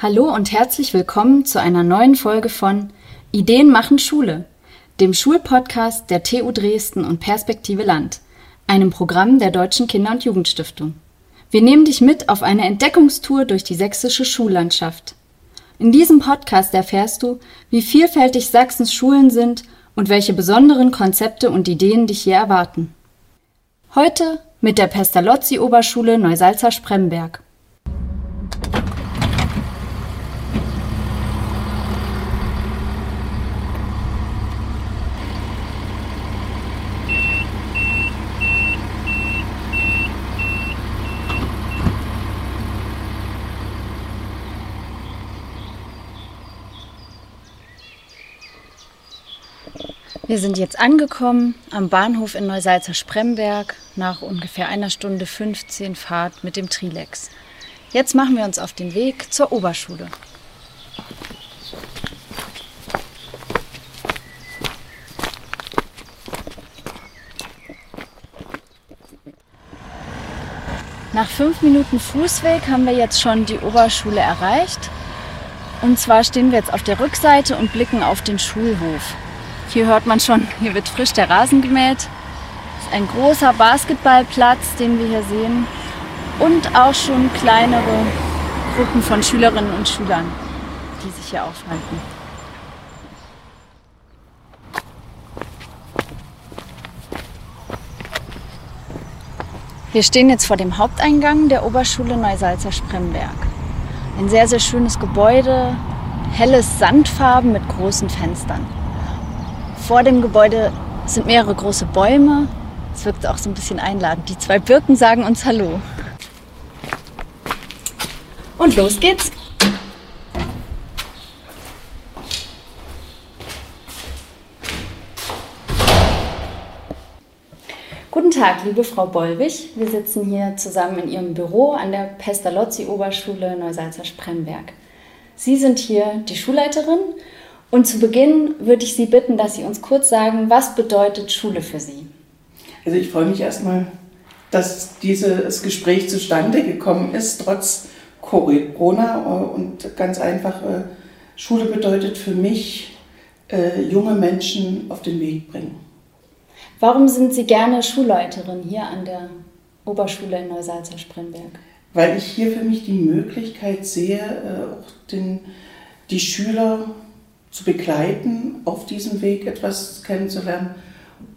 Hallo und herzlich willkommen zu einer neuen Folge von Ideen machen Schule, dem Schulpodcast der TU Dresden und Perspektive Land, einem Programm der Deutschen Kinder- und Jugendstiftung. Wir nehmen dich mit auf eine Entdeckungstour durch die sächsische Schullandschaft. In diesem Podcast erfährst du, wie vielfältig Sachsens Schulen sind und welche besonderen Konzepte und Ideen dich hier erwarten. Heute mit der Pestalozzi-Oberschule Neusalza-Spremberg. Wir sind jetzt angekommen am Bahnhof in Neusalzer Spremberg nach ungefähr einer Stunde 15 Fahrt mit dem Trilex. Jetzt machen wir uns auf den Weg zur Oberschule. Nach fünf Minuten Fußweg haben wir jetzt schon die Oberschule erreicht. Und zwar stehen wir jetzt auf der Rückseite und blicken auf den Schulhof. Hier hört man schon, hier wird frisch der Rasen gemäht. Das ist ein großer Basketballplatz, den wir hier sehen. Und auch schon kleinere Gruppen von Schülerinnen und Schülern, die sich hier aufhalten. Wir stehen jetzt vor dem Haupteingang der Oberschule Neusalzer Spremberg. Ein sehr, sehr schönes Gebäude, helles Sandfarben mit großen Fenstern. Vor dem Gebäude sind mehrere große Bäume. Es wirkt auch so ein bisschen einladend. Die zwei Birken sagen uns Hallo. Und los geht's. Guten Tag, liebe Frau Bollwig. Wir sitzen hier zusammen in Ihrem Büro an der Pestalozzi-Oberschule Neusalzer-Spremberg. Sie sind hier die Schulleiterin und zu Beginn würde ich Sie bitten, dass Sie uns kurz sagen, was bedeutet Schule für Sie? Also ich freue mich erstmal, dass dieses Gespräch zustande gekommen ist, trotz Corona. Und ganz einfach, äh, Schule bedeutet für mich, äh, junge Menschen auf den Weg bringen. Warum sind Sie gerne Schulleiterin hier an der Oberschule in Neusalza-Spremberg? Weil ich hier für mich die Möglichkeit sehe, äh, auch den, die Schüler zu begleiten, auf diesem Weg etwas kennenzulernen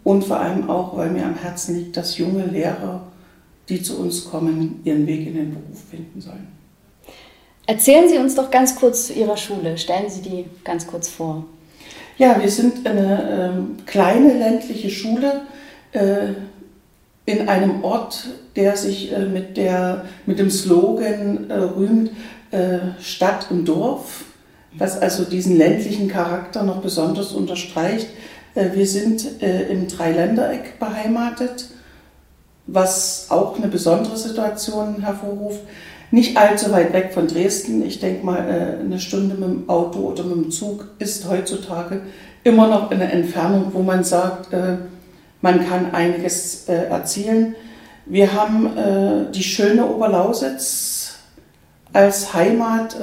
und vor allem auch, weil mir am Herzen liegt, dass junge Lehrer, die zu uns kommen, ihren Weg in den Beruf finden sollen. Erzählen Sie uns doch ganz kurz zu Ihrer Schule. Stellen Sie die ganz kurz vor. Ja, wir sind eine äh, kleine ländliche Schule äh, in einem Ort, der sich äh, mit, der, mit dem Slogan äh, rühmt, äh, Stadt im Dorf was also diesen ländlichen Charakter noch besonders unterstreicht. Äh, wir sind äh, im Dreiländereck beheimatet, was auch eine besondere Situation hervorruft. Nicht allzu weit weg von Dresden. Ich denke mal, äh, eine Stunde mit dem Auto oder mit dem Zug ist heutzutage immer noch eine Entfernung, wo man sagt, man kann einiges erzielen. Wir haben die schöne Oberlausitz als Heimat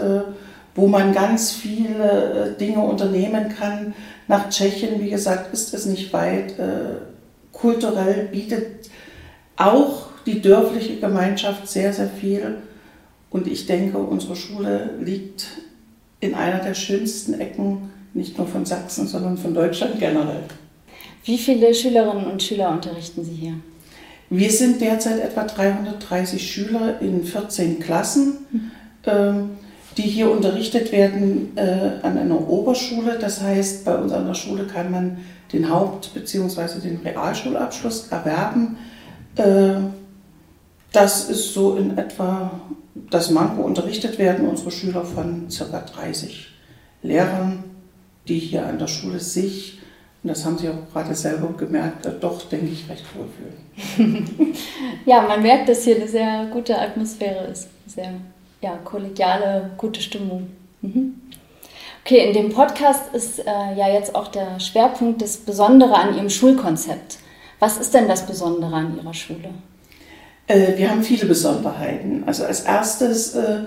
wo man ganz viele äh, Dinge unternehmen kann. Nach Tschechien, wie gesagt, ist es nicht weit. Äh, kulturell bietet auch die dörfliche Gemeinschaft sehr, sehr viel. Und ich denke, unsere Schule liegt in einer der schönsten Ecken, nicht nur von Sachsen, sondern von Deutschland generell. Wie viele Schülerinnen und Schüler unterrichten Sie hier? Wir sind derzeit etwa 330 Schüler in 14 Klassen. Mhm. Ähm, die hier unterrichtet werden äh, an einer Oberschule. Das heißt, bei uns an der Schule kann man den Haupt- bzw. den Realschulabschluss erwerben. Äh, das ist so in etwa das Manko unterrichtet werden unsere Schüler von ca. 30 Lehrern, die hier an der Schule sich, und das haben Sie auch gerade selber gemerkt, äh, doch, denke ich, recht wohlfühlen. ja, man merkt, dass hier eine sehr gute Atmosphäre ist. Sehr ja, kollegiale, gute Stimmung. Mhm. Okay, in dem Podcast ist äh, ja jetzt auch der Schwerpunkt das Besondere an Ihrem Schulkonzept. Was ist denn das Besondere an Ihrer Schule? Äh, wir haben viele Besonderheiten. Also als erstes äh,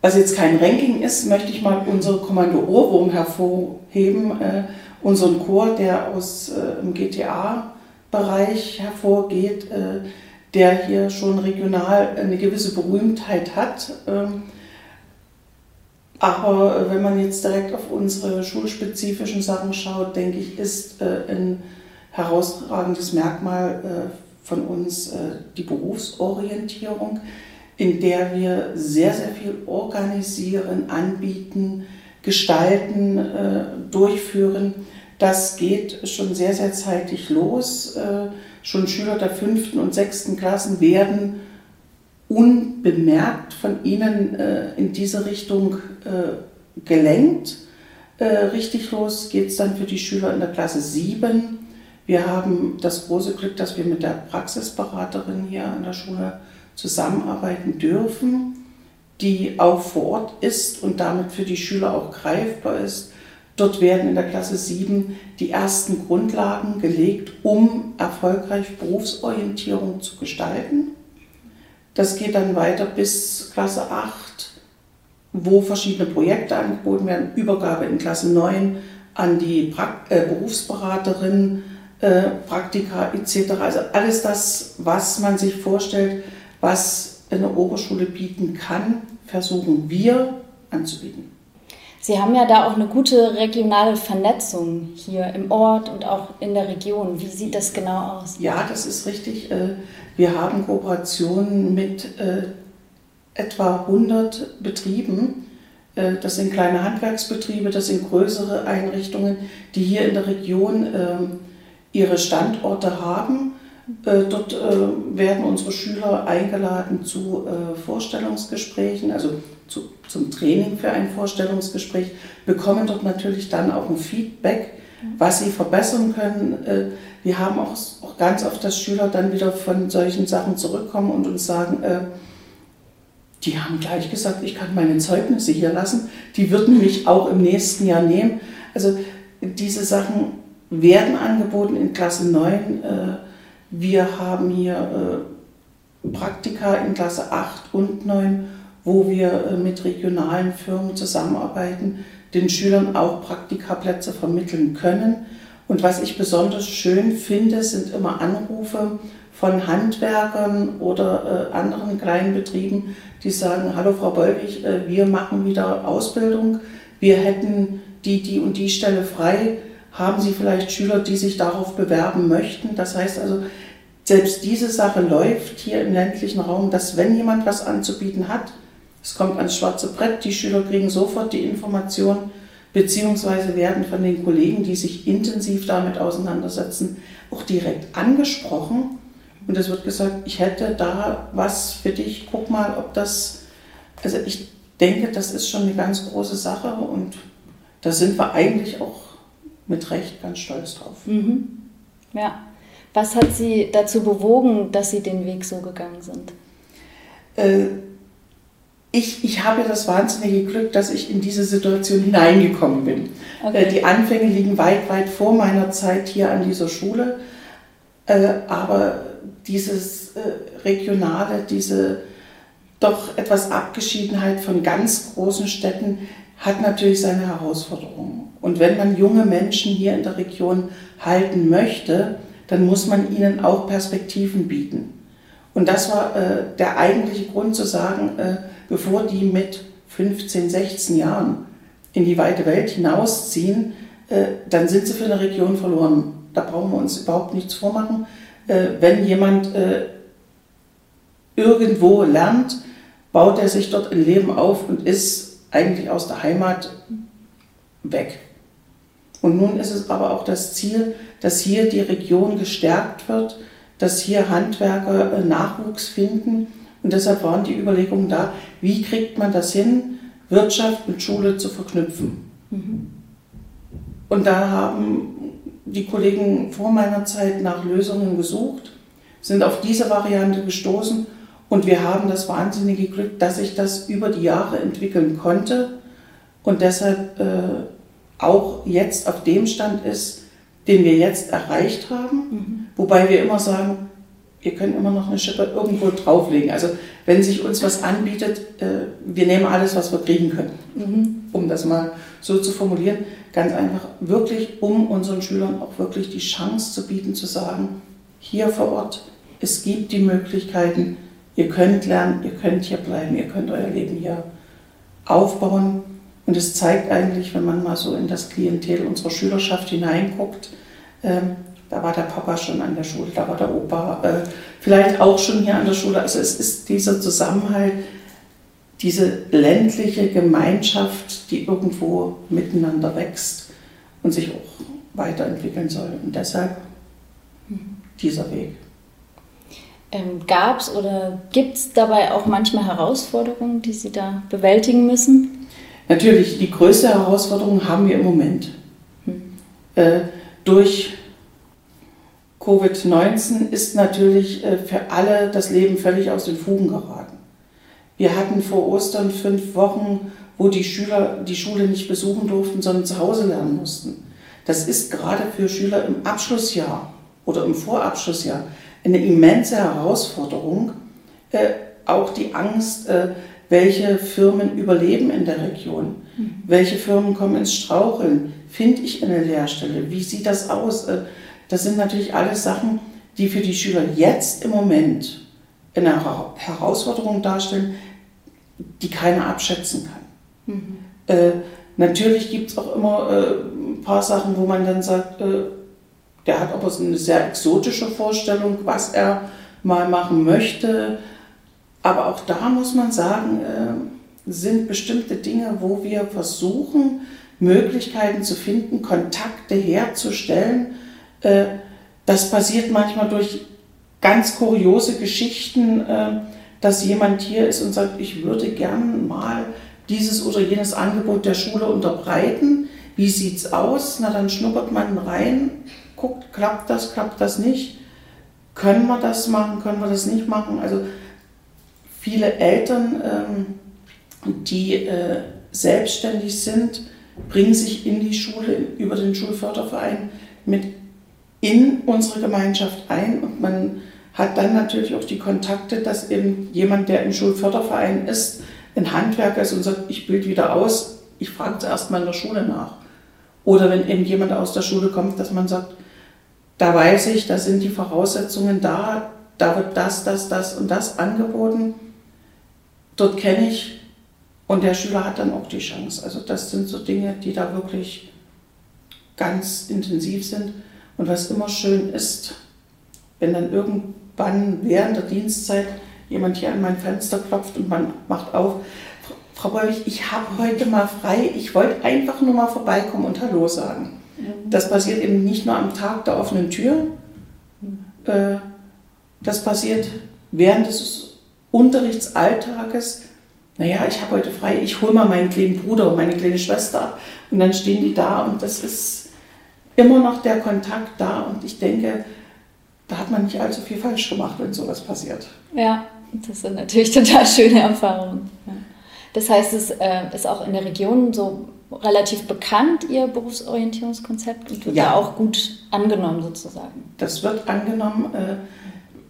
was jetzt kein Ranking ist, möchte ich mal unsere Kommando Ohrwurm hervorheben, äh, unseren Chor, der aus äh, dem GTA-Bereich hervorgeht, äh, der hier schon regional eine gewisse Berühmtheit hat. Ähm, aber wenn man jetzt direkt auf unsere schulspezifischen Sachen schaut, denke ich, ist äh, ein herausragendes Merkmal äh, von uns äh, die Berufsorientierung, in der wir sehr, sehr viel organisieren, anbieten, gestalten, durchführen. Das geht schon sehr, sehr zeitig los. Schon Schüler der fünften und sechsten Klassen werden unbemerkt von Ihnen äh, in diese Richtung äh, gelenkt. Äh, richtig los geht es dann für die Schüler in der Klasse 7. Wir haben das große Glück, dass wir mit der Praxisberaterin hier an der Schule zusammenarbeiten dürfen, die auch vor Ort ist und damit für die Schüler auch greifbar ist. Dort werden in der Klasse 7 die ersten Grundlagen gelegt, um erfolgreich Berufsorientierung zu gestalten. Das geht dann weiter bis Klasse 8, wo verschiedene Projekte angeboten werden, Übergabe in Klasse 9 an die pra äh, Berufsberaterin, äh, Praktika etc. Also alles das, was man sich vorstellt, was eine Oberschule bieten kann, versuchen wir anzubieten. Sie haben ja da auch eine gute regionale Vernetzung hier im Ort und auch in der Region. Wie sieht das genau aus? Ja, das ist richtig. Äh, wir haben Kooperationen mit äh, etwa 100 Betrieben. Äh, das sind kleine Handwerksbetriebe, das sind größere Einrichtungen, die hier in der Region ähm, ihre Standorte haben. Dort werden unsere Schüler eingeladen zu Vorstellungsgesprächen, also zu, zum Training für ein Vorstellungsgespräch, bekommen dort natürlich dann auch ein Feedback, was sie verbessern können wir haben auch, auch ganz oft, dass Schüler dann wieder von solchen Sachen zurückkommen und uns sagen, äh, die haben gleich gesagt, ich kann meine Zeugnisse hier lassen, die würden mich auch im nächsten Jahr nehmen. Also diese Sachen werden angeboten in Klasse 9. Äh, wir haben hier äh, Praktika in Klasse 8 und 9, wo wir äh, mit regionalen Firmen zusammenarbeiten, den Schülern auch Praktikaplätze vermitteln können. Und was ich besonders schön finde, sind immer Anrufe von Handwerkern oder äh, anderen kleinen Betrieben, die sagen, hallo Frau Bollwig, äh, wir machen wieder Ausbildung, wir hätten die, die und die Stelle frei, haben Sie vielleicht Schüler, die sich darauf bewerben möchten? Das heißt also, selbst diese Sache läuft hier im ländlichen Raum, dass wenn jemand was anzubieten hat, es kommt ans schwarze Brett, die Schüler kriegen sofort die Information, beziehungsweise werden von den Kollegen, die sich intensiv damit auseinandersetzen, auch direkt angesprochen. Und es wird gesagt, ich hätte da was für dich, guck mal, ob das, also ich denke, das ist schon eine ganz große Sache und da sind wir eigentlich auch mit Recht ganz stolz drauf. Mhm. Ja. Was hat Sie dazu bewogen, dass Sie den Weg so gegangen sind? Äh, ich, ich habe das wahnsinnige Glück, dass ich in diese Situation hineingekommen bin. Okay. Äh, die Anfänge liegen weit, weit vor meiner Zeit hier an dieser Schule. Äh, aber dieses äh, Regionale, diese doch etwas Abgeschiedenheit von ganz großen Städten hat natürlich seine Herausforderungen. Und wenn man junge Menschen hier in der Region halten möchte, dann muss man ihnen auch Perspektiven bieten. Und das war der eigentliche Grund zu sagen, bevor die mit 15, 16 Jahren in die weite Welt hinausziehen, äh, dann sind sie für eine Region verloren. Da brauchen wir uns überhaupt nichts vormachen. Äh, wenn jemand äh, irgendwo lernt, baut er sich dort ein Leben auf und ist eigentlich aus der Heimat weg. Und nun ist es aber auch das Ziel, dass hier die Region gestärkt wird, dass hier Handwerker Nachwuchs finden und deshalb waren die Überlegungen da, wie kriegt man das hin, Wirtschaft mit Schule zu verknüpfen. Mhm. Und da haben die Kollegen vor meiner Zeit nach Lösungen gesucht, sind auf diese Variante gestoßen und wir haben das wahnsinnige Glück, dass sich das über die Jahre entwickeln konnte und deshalb äh, auch jetzt auf dem Stand ist, den wir jetzt erreicht haben. Mhm. Wobei wir immer sagen, ihr könnt immer noch eine Schippe irgendwo drauflegen. Also wenn sich uns was anbietet, äh, wir nehmen alles, was wir kriegen können. Mhm. Um das mal so zu formulieren, ganz einfach wirklich, um unseren Schülern auch wirklich die Chance zu bieten, zu sagen, hier vor Ort, es gibt die Möglichkeiten, ihr könnt lernen, ihr könnt hier bleiben, ihr könnt euer Leben hier aufbauen. Und es zeigt eigentlich, wenn man mal so in das Klientel unserer Schülerschaft hineinguckt, ähm, da war der Papa schon an der Schule, da war der Opa äh, vielleicht auch schon hier an der Schule. Also es ist dieser Zusammenhalt, diese ländliche Gemeinschaft, die irgendwo miteinander wächst und sich auch weiterentwickeln soll. Und deshalb dieser Weg. Ähm, Gab es oder gibt es dabei auch manchmal Herausforderungen, die Sie da bewältigen müssen? Natürlich, die größte Herausforderung haben wir im Moment. Hm. Äh, durch Covid-19 ist natürlich äh, für alle das Leben völlig aus den Fugen geraten. Wir hatten vor Ostern fünf Wochen, wo die Schüler die Schule nicht besuchen durften, sondern zu Hause lernen mussten. Das ist gerade für Schüler im Abschlussjahr oder im Vorabschlussjahr eine immense Herausforderung. Äh, auch die Angst, äh, welche Firmen überleben in der Region, mhm. welche Firmen kommen ins Straucheln, finde ich eine Lehrstelle, wie sieht das aus? Äh, das sind natürlich alles Sachen, die für die Schüler jetzt im Moment eine Herausforderung darstellen, die keiner abschätzen kann. Mhm. Äh, natürlich gibt es auch immer äh, ein paar Sachen, wo man dann sagt, äh, der hat aber so eine sehr exotische Vorstellung, was er mal machen möchte. Aber auch da muss man sagen, äh, sind bestimmte Dinge, wo wir versuchen, Möglichkeiten zu finden, Kontakte herzustellen, das passiert manchmal durch ganz kuriose Geschichten, äh, dass jemand hier ist und sagt, ich würde gern mal dieses oder jenes Angebot der Schule unterbreiten. Wie sieht es aus? Na, dann schnuppert man rein, guckt, klappt das, klappt das nicht? Können wir das machen, können wir das nicht machen? Also viele Eltern, ähm, die äh, selbstständig sind, bringen sich in die Schule über den Schulförderverein mit in unsere Gemeinschaft ein und man hat dann natürlich auch die Kontakte, dass eben jemand, der im Schulförderverein ist, ein Handwerker ist und sagt, ich bilde wieder aus, ich frage zuerst mal in der Schule nach. Oder wenn eben jemand aus der Schule kommt, dass man sagt, da weiß ich, da sind die Voraussetzungen da, da wird das, das, das und das angeboten. Dort kenne ich und der Schüler hat dann auch die Chance. Also das sind so Dinge, die da wirklich ganz intensiv sind. Und was immer schön ist, wenn dann irgendwann während der Dienstzeit jemand hier an mein Fenster klopft und man macht auf, Frau Beulich, ich habe heute mal frei, ich wollte einfach nur mal vorbeikommen und Hallo sagen. Mhm. Das passiert eben nicht nur am Tag der offenen Tür, äh, das passiert während des Unterrichtsalltages. Naja, ich habe heute frei, ich hole mal meinen kleinen Bruder und meine kleine Schwester ab und dann stehen die da und das ist immer noch der Kontakt da und ich denke, da hat man nicht allzu viel falsch gemacht, wenn sowas passiert. Ja, das sind natürlich total schöne Erfahrungen. Das heißt, es äh, ist auch in der Region so relativ bekannt, Ihr Berufsorientierungskonzept und wird ja. auch gut angenommen sozusagen. Das wird angenommen. Äh,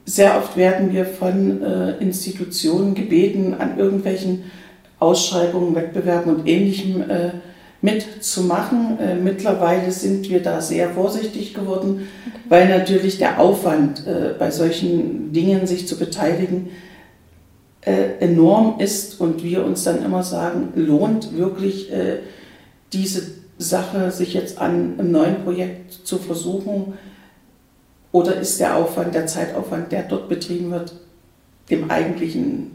sehr oft werden wir von äh, Institutionen gebeten, an irgendwelchen Ausschreibungen, Wettbewerben und ähnlichem mitzumachen. Äh, mittlerweile sind wir da sehr vorsichtig geworden, okay. weil natürlich der Aufwand äh, bei solchen Dingen sich zu beteiligen äh, enorm ist und wir uns dann immer sagen, lohnt wirklich äh, diese Sache sich jetzt an einem neuen Projekt zu versuchen oder ist der Aufwand, der Zeitaufwand, der dort betrieben wird, dem eigentlichen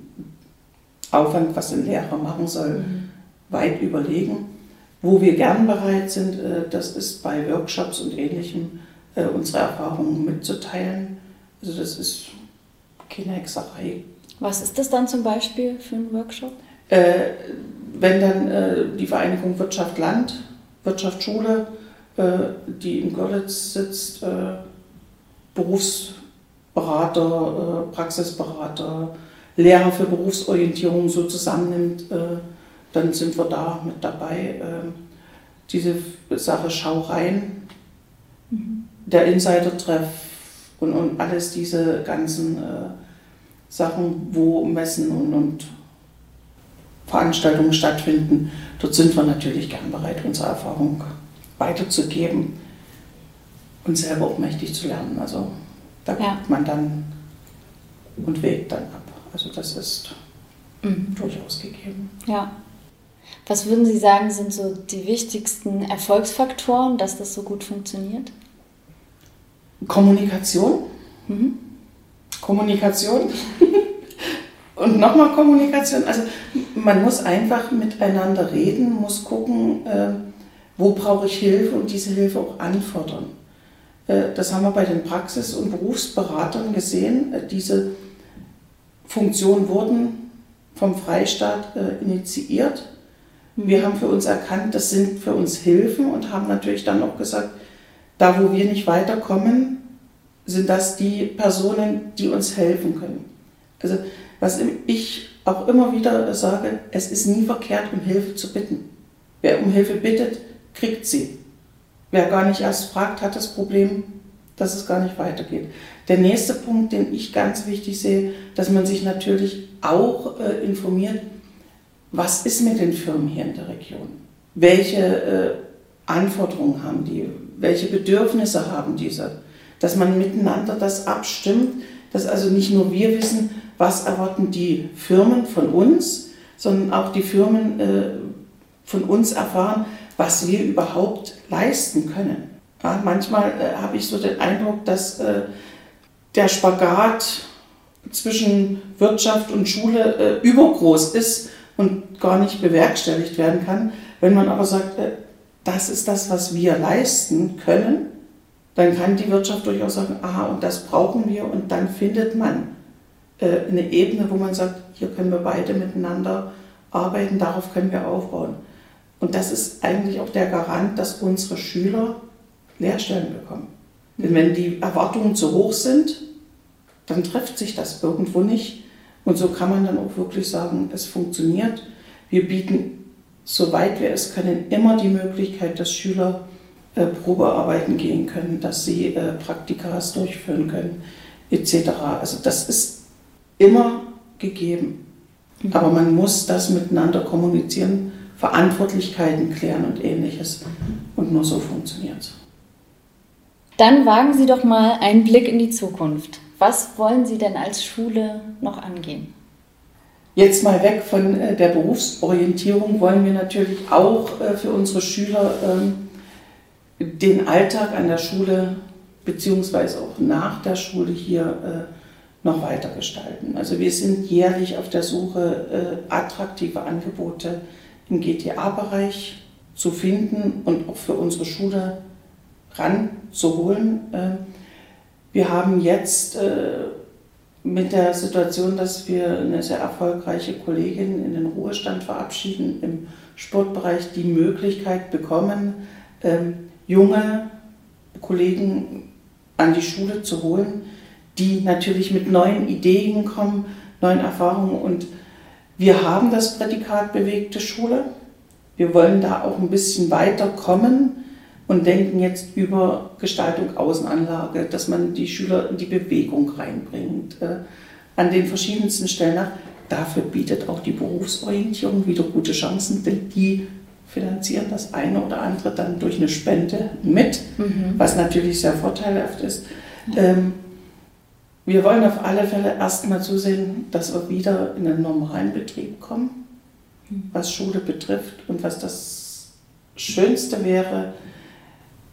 Aufwand, was ein Lehrer machen soll, mhm. weit überlegen. Wo wir gern bereit sind, äh, das ist bei Workshops und Ähnlichem äh, unsere Erfahrungen mitzuteilen. Also das ist keine Hexerei. Was ist das dann zum Beispiel für ein Workshop? Äh, wenn dann die Vereinigung Wirtschaft Land, Wirtschaft Schule, die in Görlitz sitzt, Berufsberater, Praxisberater, Lehrer für Berufsorientierung so zusammennimmt, dann sind wir da mit dabei. Ähm, diese Sache Schau rein, mhm. der Insider-Treff und, und alles diese ganzen äh, Sachen, wo Messen und, und Veranstaltungen stattfinden, dort sind wir natürlich gern bereit, unsere Erfahrung weiterzugeben und selber auch mächtig zu lernen. Also da ja. guckt man dann und wägt dann ab. Also das ist mhm. durchaus gegeben. Ja. Was würden Sie sagen, sind so die wichtigsten Erfolgsfaktoren, dass das so gut funktioniert? Kommunikation. Mhm. Kommunikation. Und nochmal Kommunikation. Also man muss einfach miteinander reden, muss gucken, äh, wo brauche ich Hilfe und diese Hilfe auch anfordern. Äh, das haben wir bei den Praxis- und Berufsberatern gesehen. Äh, diese Funktionen wurden vom Freistaat äh, initiiert. Wir haben für uns erkannt, das sind für uns Hilfen und haben natürlich dann auch gesagt, da wo wir nicht weiterkommen, sind das die Personen, die uns helfen können. Also was ich auch immer wieder sage, es ist nie verkehrt, um Hilfe zu bitten. Wer um Hilfe bittet, kriegt sie. Wer gar nicht erst fragt, hat das Problem, dass es gar nicht weitergeht. Der nächste Punkt, den ich ganz wichtig sehe, dass man sich natürlich auch äh, informiert, was ist mit den Firmen hier in der Region? Welche äh, Anforderungen haben die? Welche Bedürfnisse haben diese? Dass man miteinander das abstimmt, dass also nicht nur wir wissen, was erwarten die Firmen von uns, sondern auch die Firmen äh, von uns erfahren, was wir überhaupt leisten können. Ja, manchmal äh, habe ich so den Eindruck, dass äh, der Spagat zwischen Wirtschaft und Schule äh, übergroß ist und gar nicht bewerkstelligt werden kann. Wenn man aber sagt, äh, das ist das, was wir leisten können, dann kann die Wirtschaft durchaus sagen, aha, und das brauchen wir und dann findet man äh, eine Ebene, wo man sagt, hier können wir beide miteinander arbeiten, darauf können wir aufbauen. Und das ist eigentlich auch der Garant, dass unsere Schüler Lehrstellen bekommen. Denn wenn die Erwartungen zu hoch sind, dann trifft sich das irgendwo nicht. Und so kann man dann auch wirklich sagen, es funktioniert. Wir bieten, soweit wir es können, immer die Möglichkeit, dass Schüler äh, Probearbeiten gehen können, dass sie äh, Praktikas durchführen können, etc. Also das ist immer gegeben. Mhm. Aber man muss das miteinander kommunizieren Verantwortlichkeiten klären und ähnliches. Und nur so funktioniert es. Dann wagen Sie doch mal einen Blick in die Zukunft. Was wollen Sie denn als Schule noch angehen? Jetzt mal weg von äh, der Berufsorientierung wollen wir natürlich auch äh, für unsere Schüler ähm, den Alltag an der Schule beziehungsweise auch nach der Schule hier äh, noch weiter gestalten. Also wir sind jährlich auf der Suche attraktive Angebote im GTA-Bereich zu finden und auch für unsere Schule ranzuholen. Wir haben jetzt äh, mit der Situation, dass wir eine sehr erfolgreiche Kollegin in den Ruhestand verabschieden, im Sportbereich die Möglichkeit bekommen, ähm, junge Kollegen an die Schule zu holen, die natürlich mit neuen Ideen kommen, neuen Erfahrungen und wir haben das Prädikat bewegte Schule. Wir wollen da auch ein bisschen weiterkommen und denken jetzt über Gestaltung Außenanlage, dass man die Schüler in die Bewegung reinbringt, äh, an den verschiedensten Stellen nach. Dafür bietet auch die Berufsorientierung wieder gute Chancen, denn die finanzieren das eine oder andere dann durch eine Spende mit, mhm. was natürlich sehr vorteilhaft ist. Ähm, wir wollen auf alle Fälle erstmal zusehen, dass wir wieder in einen normalen Betrieb kommen, was Schule betrifft und was das Schönste wäre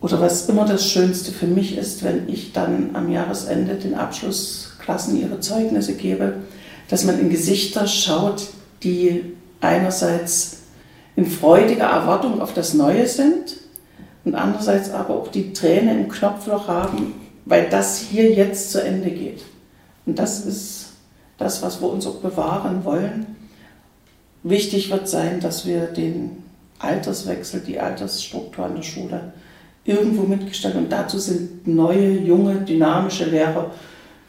oder was immer das Schönste für mich ist, wenn ich dann am Jahresende den Abschlussklassen ihre Zeugnisse gebe, dass man in Gesichter schaut, die einerseits in freudiger Erwartung auf das Neue sind und andererseits aber auch die Tränen im Knopfloch haben, weil das hier jetzt zu Ende geht. Und das ist das, was wir uns auch bewahren wollen. Wichtig wird sein, dass wir den Alterswechsel, die Altersstruktur an der Schule irgendwo mitgestalten. Und dazu sind neue, junge, dynamische Lehrer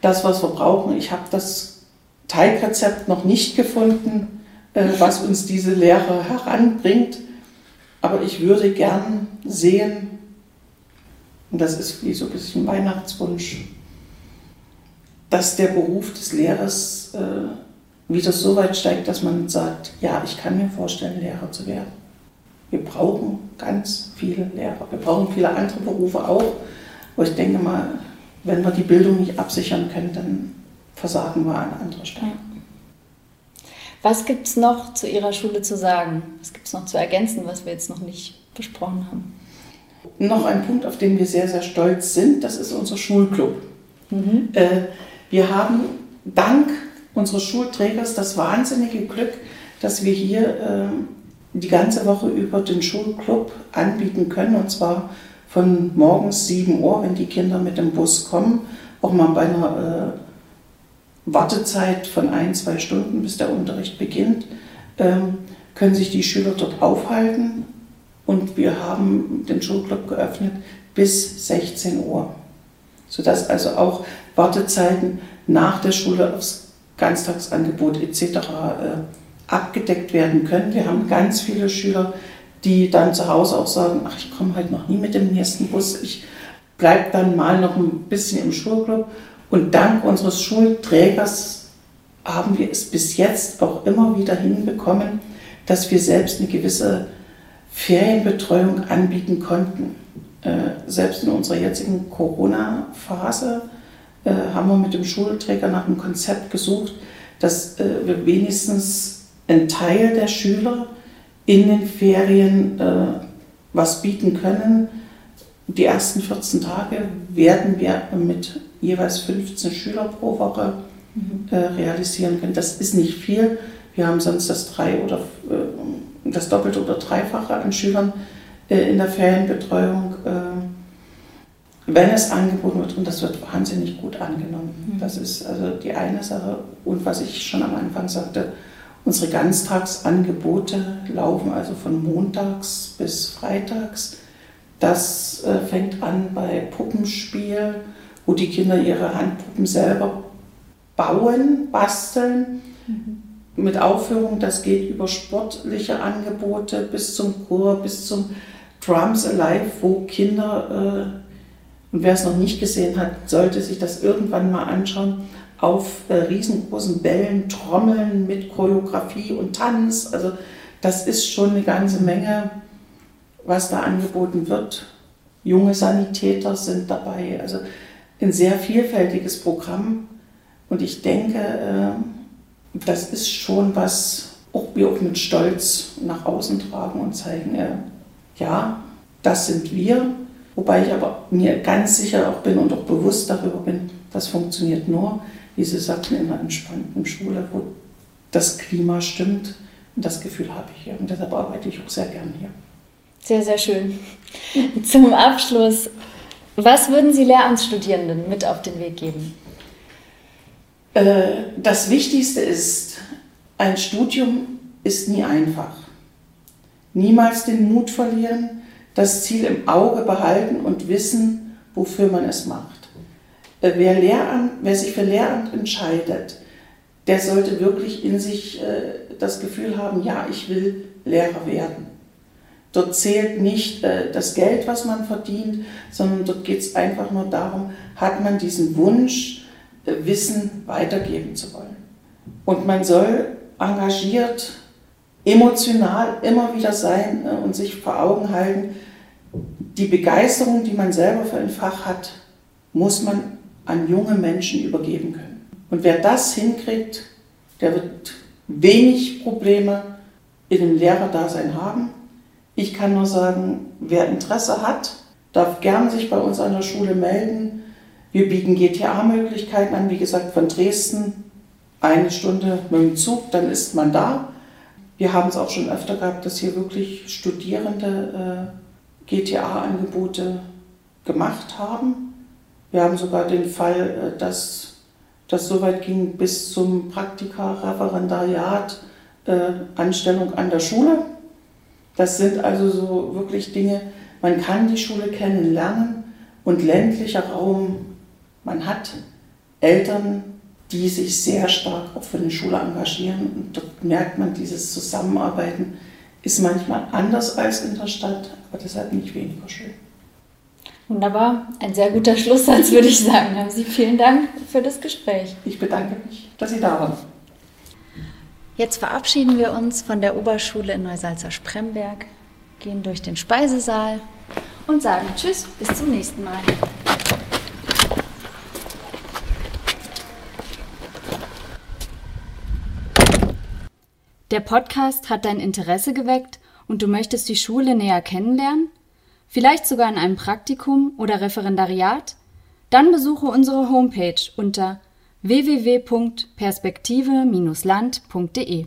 das, was wir brauchen. Ich habe das Teigrezept noch nicht gefunden, äh, was uns diese Lehre heranbringt. Aber ich würde gern sehen, und das ist wie so ein bisschen Weihnachtswunsch, dass der Beruf des Lehrers äh, wieder so weit steigt, dass man sagt, ja, ich kann mir vorstellen, Lehrer zu werden. Wir brauchen ganz viele Lehrer. Wir brauchen viele andere Berufe auch. Aber ich denke mal, wenn wir die Bildung nicht absichern können, dann versagen wir an anderer Stelle. Was gibt es noch zu Ihrer Schule zu sagen? Was gibt es noch zu ergänzen, was wir jetzt noch nicht besprochen haben? Noch ein Punkt, auf den wir sehr, sehr stolz sind, das ist unser Schulclub. Mhm. Äh, wir haben dank unseres Schulträgers das wahnsinnige Glück, dass wir hier äh, die ganze Woche über den Schulclub anbieten können. Und zwar von morgens 7 Uhr, wenn die Kinder mit dem Bus kommen, auch mal bei einer äh, Wartezeit von ein, zwei Stunden, bis der Unterricht beginnt, ähm, können sich die Schüler dort aufhalten. Und wir haben den Schulclub geöffnet bis 16 Uhr, sodass also auch Wartezeiten nach der Schule aufs Ganztagsangebot etc. Äh, abgedeckt werden können. Wir haben ganz viele Schüler, die dann zu Hause auch sagen, ach, ich komme halt noch nie mit dem nächsten Bus, ich bleibe dann mal noch ein bisschen im Schulclub. Und dank unseres Schulträgers haben wir es bis jetzt auch immer wieder hinbekommen, dass wir selbst eine gewisse Ferienbetreuung anbieten konnten. Äh, selbst in unserer jetzigen Corona-Phase äh, haben wir mit dem Schulträger nach einem Konzept gesucht, dass äh, wir wenigstens einen Teil der Schüler in den Ferien äh, was bieten können. Die ersten 14 Tage werden wir mit jeweils 15 Schüler pro Woche mhm. äh, realisieren können. Das ist nicht viel. Wir haben sonst das drei oder äh, das Doppelte oder Dreifache an Schülern äh, in der Ferienbetreuung, äh, wenn es angeboten wird und das wird wahnsinnig gut angenommen. Mhm. Das ist also die eine Sache. Und was ich schon am Anfang sagte, Unsere Ganztagsangebote laufen also von montags bis freitags. Das äh, fängt an bei Puppenspiel, wo die Kinder ihre Handpuppen selber bauen, basteln. Mhm. Mit Aufführung, das geht über sportliche Angebote bis zum Chor, bis zum Drums Alive, wo Kinder, äh, und wer es noch nicht gesehen hat, sollte sich das irgendwann mal anschauen, auf äh, riesengroßen Bällen trommeln mit Choreografie und Tanz. Also das ist schon eine ganze Menge, was da angeboten wird. Junge Sanitäter sind dabei. Also ein sehr vielfältiges Programm. Und ich denke, äh, das ist schon was, auch wir auch mit Stolz nach außen tragen und zeigen, äh, ja, das sind wir. Wobei ich aber mir ganz sicher auch bin und auch bewusst darüber bin, das funktioniert nur, wie Sie sagten, in einer entspannten Schule, wo das Klima stimmt. Und das Gefühl habe ich hier. Und deshalb arbeite ich auch sehr gern hier. Sehr, sehr schön. Zum Abschluss, was würden Sie Lehramtsstudierenden mit auf den Weg geben? Äh, das Wichtigste ist, ein Studium ist nie einfach. Niemals den Mut verlieren, das Ziel im Auge behalten und wissen, wofür man es macht. Äh, wer, Lehramt, wer sich für Lehramt entscheidet, der sollte wirklich in sich äh, das Gefühl haben, ja, ich will Lehrer werden. Dort zählt nicht äh, das Geld, was man verdient, sondern dort geht es einfach nur darum, hat man diesen Wunsch, äh, Wissen weitergeben zu wollen. Und man soll engagiert, emotional immer wieder sein äh, und sich vor Augen halten, die Begeisterung, die man selber für ein Fach hat, muss man an junge Menschen übergeben können. Und wer das hinkriegt, der wird wenig Probleme in dem Lehrerdasein haben. Ich kann nur sagen, wer Interesse hat, darf gern sich bei uns an der Schule melden. Wir bieten GTA-Möglichkeiten an, wie gesagt, von Dresden eine Stunde mit dem Zug, dann ist man da. Wir haben es auch schon öfter gehabt, dass hier wirklich Studierende äh, GTA-Angebote gemacht haben. Wir haben sogar den Fall, äh, dass das so weit ging bis zum Praktika, Referendariat, äh, Anstellung an der Schule. Das sind also so wirklich Dinge, man kann die Schule kennenlernen und ländlicher Raum, man hat Eltern, die sich sehr stark auch für die Schule engagieren und dort merkt man, dieses Zusammenarbeiten ist manchmal anders als in der Stadt, aber deshalb nicht weniger schön. Wunderbar, ein sehr guter Schlusssatz, würde ich sagen. Haben Sie vielen Dank für das Gespräch. Ich bedanke mich, dass Sie da waren. Jetzt verabschieden wir uns von der Oberschule in Neusalzer-Spremberg, gehen durch den Speisesaal und sagen Tschüss, bis zum nächsten Mal. Der Podcast hat dein Interesse geweckt und du möchtest die Schule näher kennenlernen? Vielleicht sogar in einem Praktikum oder Referendariat? Dann besuche unsere Homepage unter www.perspektive-land.de